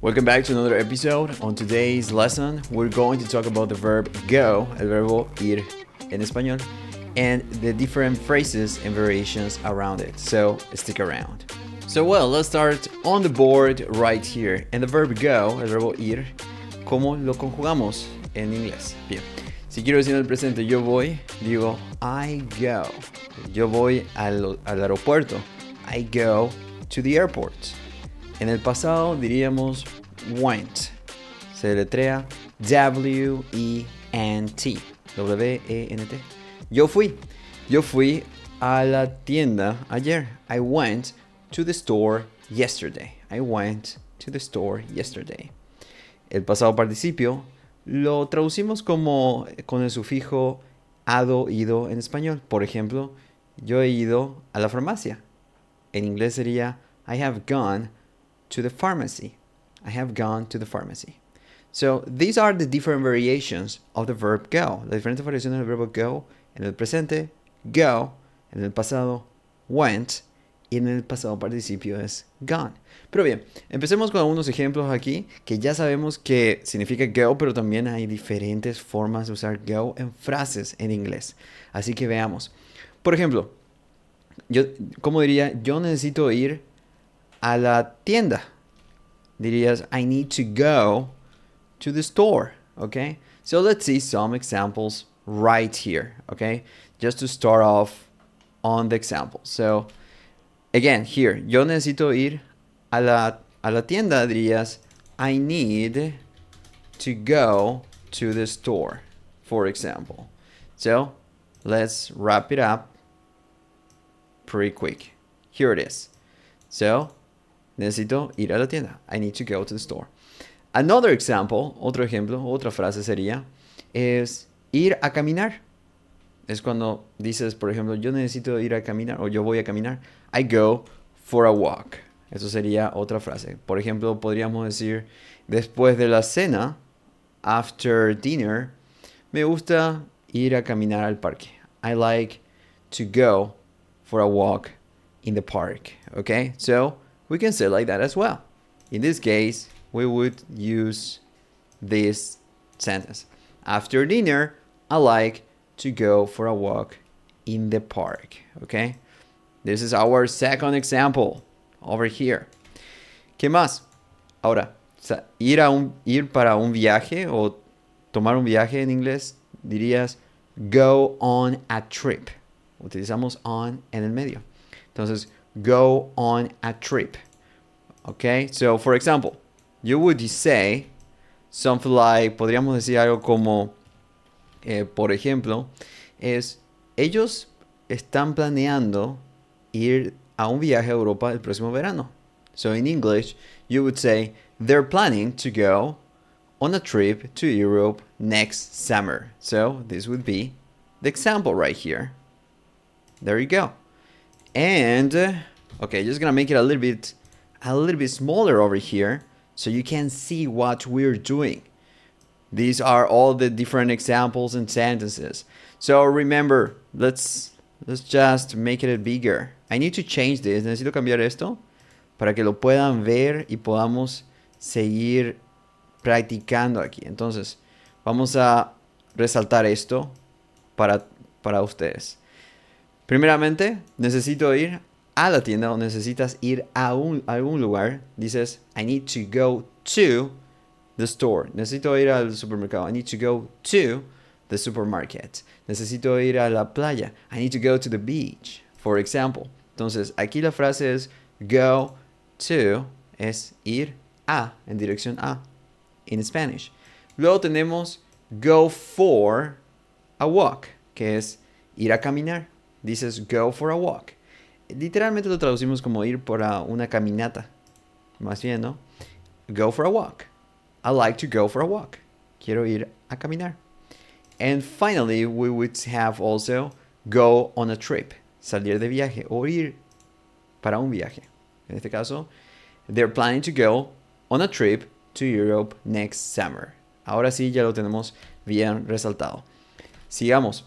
Welcome back to another episode. On today's lesson, we're going to talk about the verb go, el verbo ir en español, and the different phrases and variations around it. So stick around. So well, let's start on the board right here. And the verb go, el verbo ir, ¿cómo lo conjugamos en inglés? Bien. Si quiero decir en el presente yo voy, digo I go. Yo voy al, al aeropuerto. I go to the airport. En el pasado diríamos went. Se letrea W-E-N-T. W-E-N-T. Yo fui. Yo fui a la tienda ayer. I went to the store yesterday. I went to the store yesterday. El pasado participio lo traducimos como con el sufijo ado, ido en español. Por ejemplo, yo he ido a la farmacia. En inglés sería I have gone to the pharmacy. I have gone to the pharmacy. So these are the different variations of the verb go. Las diferentes variaciones del verbo go en el presente, go, en el pasado, went, y en el pasado participio es gone. Pero bien, empecemos con algunos ejemplos aquí que ya sabemos que significa go, pero también hay diferentes formas de usar go en frases en inglés. Así que veamos. Por ejemplo, yo, ¿cómo diría? Yo necesito ir a la tienda. Dirías, I need to go to the store. Okay? So let's see some examples right here. Okay? Just to start off on the example. So, again, here, yo necesito ir a la, a la tienda. Dirías, I need to go to the store, for example. So, let's wrap it up pretty quick. Here it is. So, necesito ir a la tienda. I need to go to the store. Another example, otro ejemplo, otra frase sería, es ir a caminar. Es cuando dices, por ejemplo, yo necesito ir a caminar o yo voy a caminar. I go for a walk. Eso sería otra frase. Por ejemplo, podríamos decir, después de la cena, after dinner, me gusta ir a caminar al parque. I like to go for a walk in the park. Okay? So, we can say like that as well. In this case, we would use this sentence. After dinner, I like to go for a walk in the park. Okay? This is our second example over here. ¿Qué más? Ahora, ir, a un, ir para un viaje o tomar un viaje en inglés, dirías go on a trip. Utilizamos on en el medio. Entonces, go on a trip. Okay, so for example, you would say something like, podríamos decir algo como, eh, por ejemplo, es, ellos están planeando ir a un viaje a Europa el próximo verano. So in English, you would say, they're planning to go on a trip to Europe next summer. So this would be the example right here. There you go. And, uh, okay, just gonna make it a little bit, a little bit smaller over here so you can see what we're doing. These are all the different examples and sentences. So remember, let's let's just make it bigger. I need to change this. Necesito cambiar esto para que lo puedan ver y podamos seguir practicando aquí. Entonces, vamos a resaltar esto para, para ustedes. Primeramente, necesito ir a la tienda o necesitas ir a, un, algún lugar. Dices, I need to go to the store. Necesito ir al supermercado. I need to go to the supermarket. Necesito ir a la playa. I need to go to the beach, for example. Entonces, aquí la frase es go to, es ir a, en dirección a, in Spanish. Luego tenemos go for a walk, que es ir a caminar. Dices go for a walk. Literalmente lo traducimos como ir por una caminata. Más bien, ¿no? Go for a walk. I like to go for a walk. Quiero ir a caminar. And finally, we would have also go on a trip. Salir de viaje o ir para un viaje. En este caso, they're planning to go on a trip to Europe next summer. Ahora sí, ya lo tenemos bien resaltado. Sigamos.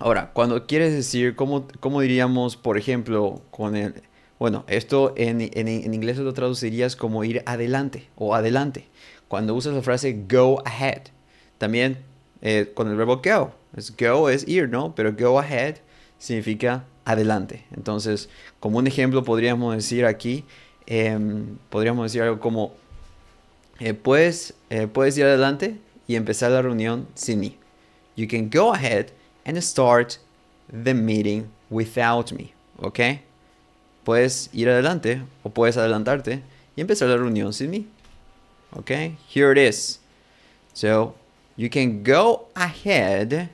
Ahora, cuando quieres decir, ¿cómo, cómo diríamos, por ejemplo, con el Bueno, esto en, en, inglés lo traducirías como ir adelante o adelante. Cuando usas la frase go ahead. También eh, con el verbo go. Es go es ir, ¿no? Pero go ahead significa adelante. Entonces, como un ejemplo podríamos decir aquí, em, podríamos decir algo como, eh, puedes, eh, puedes ir adelante y empezar la reunión sin mí. You can go ahead and start the meeting without me. ¿Ok? Puedes ir adelante o puedes adelantarte y empezar la reunión sin mí. ¿Ok? Here it is. So, you can go ahead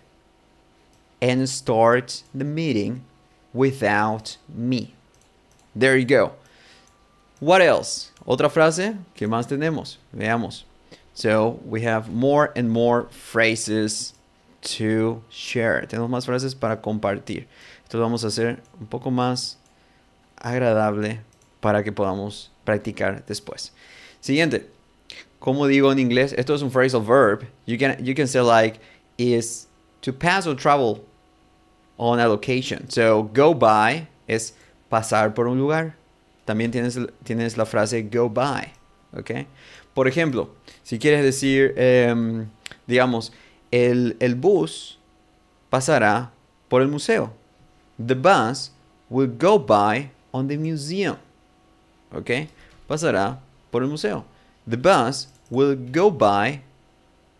and start the meeting without me. There you go. What else? Otra frase. ¿Qué más tenemos? Veamos. So we have more and more phrases to share. Tenemos más frases para compartir. Lo vamos a hacer un poco más agradable para que podamos practicar después. Siguiente. Como digo en inglés, esto es un phrasal verb. You can, you can say like is to pass or travel on a location. So go by es pasar por un lugar. También tienes, tienes la frase go by. ¿Ok? Por ejemplo, si quieres decir, em, digamos, el, bus pasará por el museo. The bus will go by on the museum. ¿Ok? Pasará por el museo. The bus will go by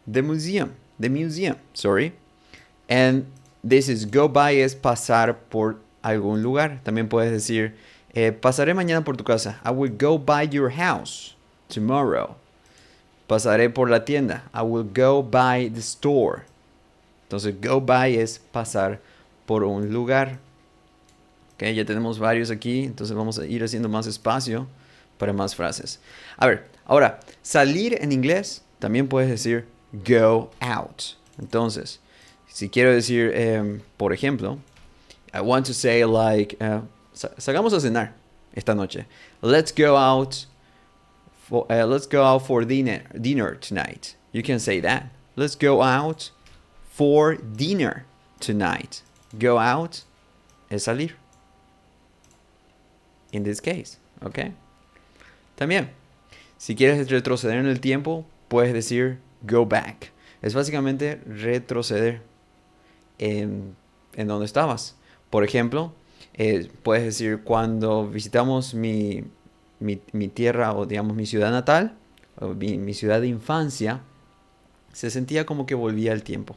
the museum. The museum, sorry. And this is go by es pasar por algún lugar. También puedes decir, eh, pasaré mañana por tu casa. I will go by your house tomorrow. Pasaré por la tienda. I will go by the store. Entonces, go by es pasar por un lugar. Ok, ya tenemos varios aquí. Entonces, vamos a ir haciendo más espacio para más frases. A ver, ahora, salir en inglés también puedes decir go out. Entonces, si quiero decir, um, por ejemplo, I want to say like, uh, salgamos a cenar esta noche. Let's go out. Uh, let's go out for dinner dinner tonight. You can say that. Let's go out for dinner tonight. Go out es salir. In this case, okay? También, si quieres retroceder en el tiempo, puedes decir go back. Es básicamente retroceder en, en donde estabas. Por ejemplo, eh, puedes decir cuando visitamos mi, mi, tierra o digamos mi ciudad natal, mi, mi ciudad de infancia, se sentía como que volvía el tiempo.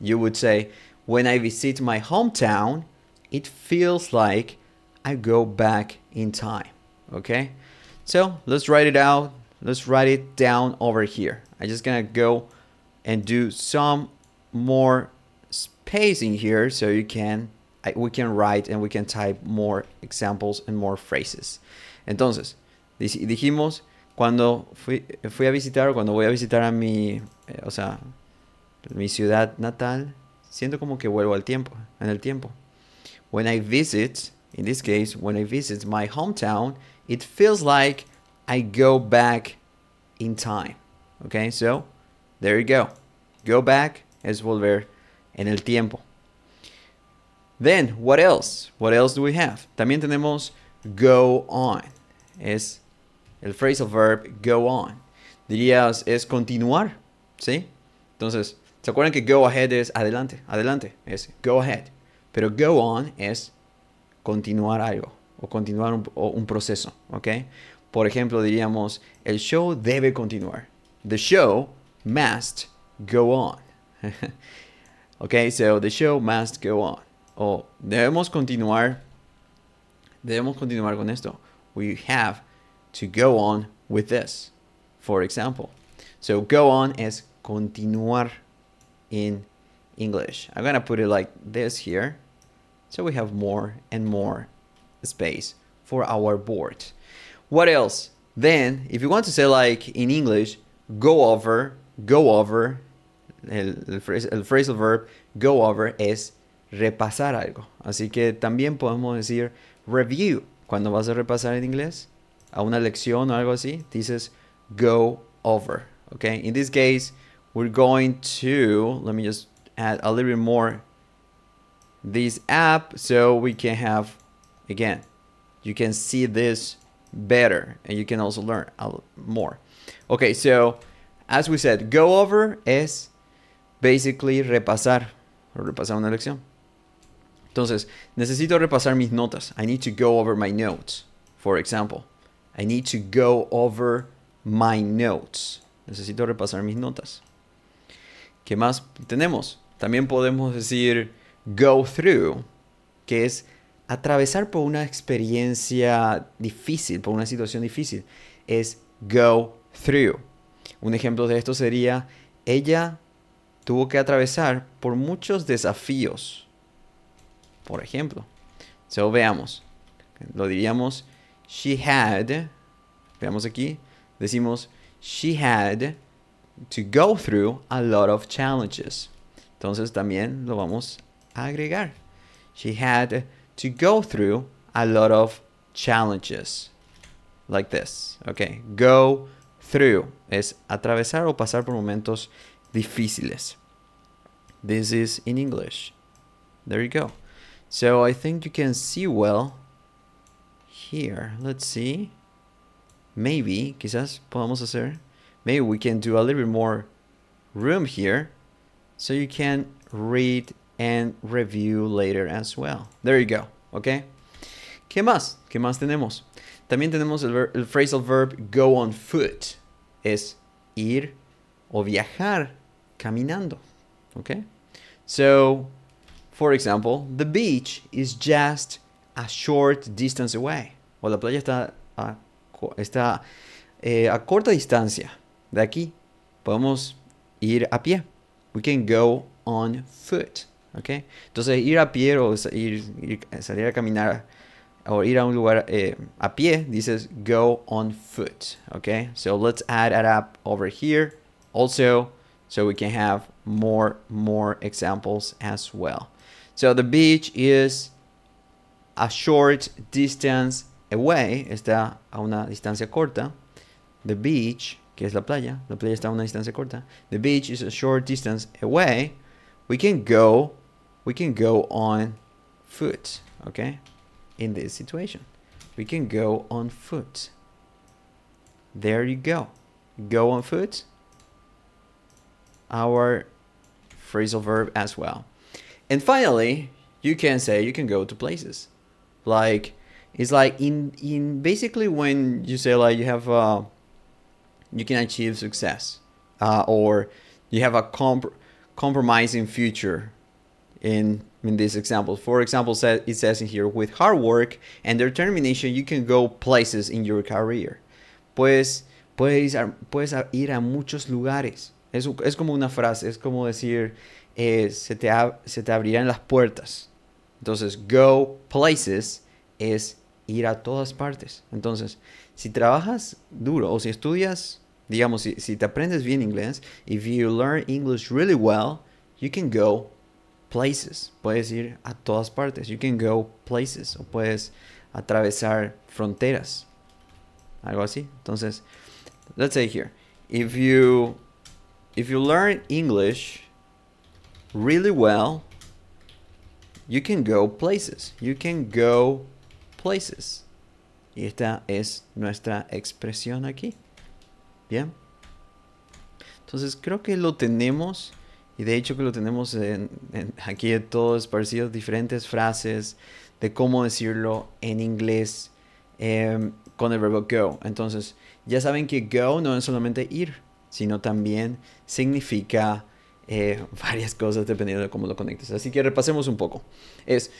You would say, when I visit my hometown, it feels like I go back in time. Okay? So let's write it out. Let's write it down over here. I'm just gonna go and do some more space in here so you can we can write and we can type more examples and more phrases. Entonces, dijimos cuando fui, fui a visitar o cuando voy a visitar a mi, eh, o sea, mi ciudad natal, siento como que vuelvo al tiempo, en el tiempo. When I visit, in this case, when I visit my hometown, it feels like I go back in time. Okay, so there you go. Go back es volver en el tiempo. Then, what else? What else do we have? También tenemos go on. Es el phrasal verb go on. Dirías es continuar, ¿sí? Entonces, ¿se acuerdan que go ahead es adelante? Adelante, es go ahead. Pero go on es continuar algo o continuar un, proceso, ¿ok? Por ejemplo, diríamos, el show debe continuar. The show must go on. ok, so the show must go on. O debemos continuar. Debemos continuar con esto. We have to go on with this, for example. So go on es continuar in English. I'm gonna put it like this here. So we have more and more space for our board. What else? Then, if you want to say like in English, go over, go over, el, el, phrasal verb go over es repasar algo. Así que también podemos decir review. Cuando vas a repasar en inglés a una lección o algo así, dices go over. Okay, in this case, we're going to, let me just add a little bit more this app so we can have, again, you can see this better and you can also learn more. Okay, so as we said, go over es basically repasar repasar una lección. Entonces, necesito repasar mis notas. I need to go over my notes, for example. I need to go over my notes. Necesito repasar mis notas. ¿Qué más tenemos? También podemos decir go through, que es atravesar por una experiencia difícil, por una situación difícil. Es go through. Un ejemplo de esto sería, ella tuvo que atravesar por muchos desafíos. Por ejemplo. So, veamos. Lo diríamos, she had, veamos aquí, decimos, she had to go through a lot of challenges. Entonces también lo vamos a agregar. She had to go through a lot of challenges. Like this. Okay. Go through es atravesar o pasar por momentos difíciles. This is in English. There you go. So I think you can see well here. Let's see. Maybe, quizás podamos hacer. Maybe we can do a little bit more room here so you can read and review later as well. There you go, Okay. ¿Qué más? ¿Qué más tenemos? También tenemos el, ver el phrasal verb go on foot. Es ir o viajar caminando, Okay. So, for example, the beach is just a short distance away. O la playa está a, está, eh, a corta distancia de aquí. Podemos ir a pie. We can go on foot. ¿ok? Entonces ir a pie o ir, salir a caminar o ir a un lugar eh, a pie, dices go on foot, ¿ok? So let's add it up over here also so we can have more more examples as well. So the beach is a short distance away, está a una distancia corta. The beach, que es la playa, la playa está a una distancia corta. The beach is a short distance away. We can go we can go on foot, okay? In this situation, we can go on foot. There you go. Go on foot. Our phrasal verb as well. And finally, you can say you can go to places. Like it's like in in basically when you say like you have uh you can achieve success uh, or you have a comp- compromising future in in this example. For example, it says in here, with hard work and determination, you can go places in your career. Pues puedes, puedes ir a muchos lugares. Es, es como una frase, es como decir, eh, se, te se te abrirán las puertas. Entonces, go places es ir a todas partes. Entonces, si trabajas duro o si estudias, digamos, si, si te aprendes bien inglés, if you learn English really well, you can go places. Puedes ir a todas partes. You can go places. O puedes atravesar fronteras. Algo así. Entonces, let's say here. If you if you learn English really well, you can go places. You can go places. Y esta es nuestra expresión aquí. Bien. Entonces creo que lo tenemos y de hecho que lo tenemos en, aquí de todos parecidos, diferentes frases de cómo decirlo en inglés em, con el verbo go. Entonces, ya saben que go no es solamente ir, sino también significa eh, varias cosas dependiendo de cómo lo conectes. Así que repasemos un poco. Es,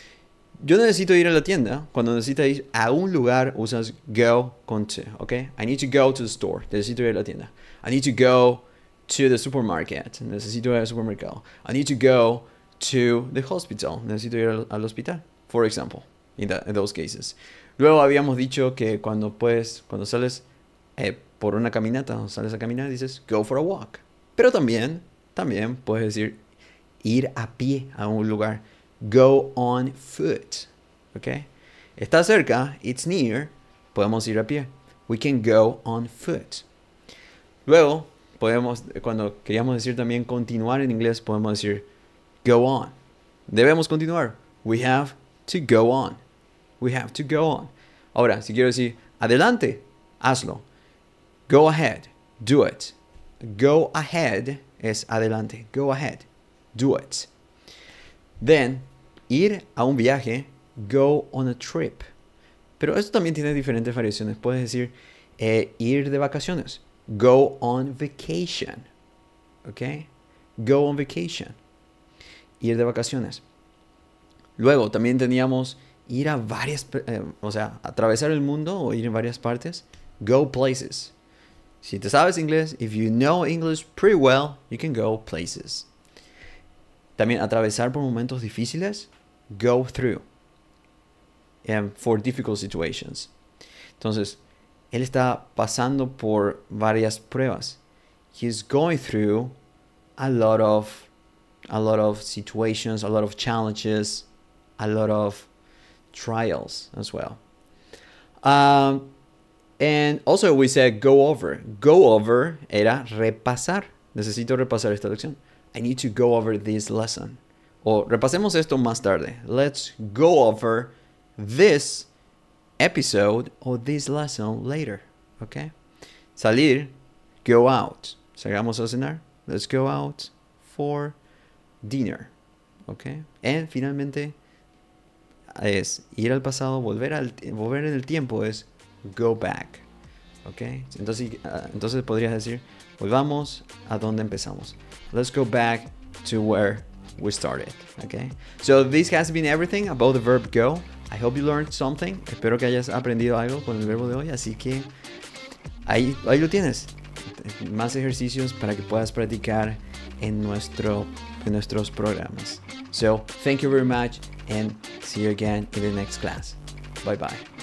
yo necesito ir a la tienda. Cuando necesitas ir a un lugar, usas go con to, ¿ok? I need to go to the store. Necesito ir a la tienda. I need to go to the supermarket. Necesito ir al supermercado. I need to go to the hospital. Necesito ir al, al hospital. For example, in, in, those cases. Luego habíamos dicho que cuando puedes, cuando sales eh, por una caminata sales a caminar, dices go for a walk. Pero también, también puedes decir ir a pie a un lugar. Go on foot. ¿Ok? Está cerca, it's near, podemos ir a pie. We can go on foot. Luego, podemos, cuando queríamos decir también continuar en inglés, podemos decir go on. Debemos continuar. We have to go on. We have to go on. Ahora, si quiero decir adelante, hazlo. Go ahead, do it. Go ahead es adelante. Go ahead, do it. Then, ir a un viaje, go on a trip. Pero esto también tiene diferentes variaciones. Puedes decir eh, ir de vacaciones. Go on vacation. ¿Ok? Go on vacation. Ir de vacaciones. Luego también teníamos ir a varias, eh, o sea, atravesar el mundo o ir en varias partes. Go places. Si te sabes inglés, if you know English pretty well, you can go places. También atravesar por momentos difíciles. Go through. Um, for difficult situations. Entonces, él está pasando por varias pruebas. He's going through a lot of a lot of situations, a lot of challenges, a lot of trials as well. Um, and also we said go over. Go over era repasar. Necesito repasar esta lección. I need to go over this lesson. O repasemos esto más tarde. Let's go over this episode or this lesson later. Okay? Salir, go out. Salgamos a cenar. Let's go out for dinner. Okay? And finalmente es ir al pasado, volver, al, volver en el tiempo es go back. Okay? Entonces, uh, entonces podrías decir, volvamos a donde empezamos. Let's go back to where we started. Okay? So this has been everything about the verb go. I hope you learned something. Espero que hayas aprendido algo con el verbo de hoy. Así que ahí, ahí lo tienes. Más ejercicios para que puedas practicar en, nuestro, en nuestros programas. So, thank you very much and see you again in the next class. Bye bye.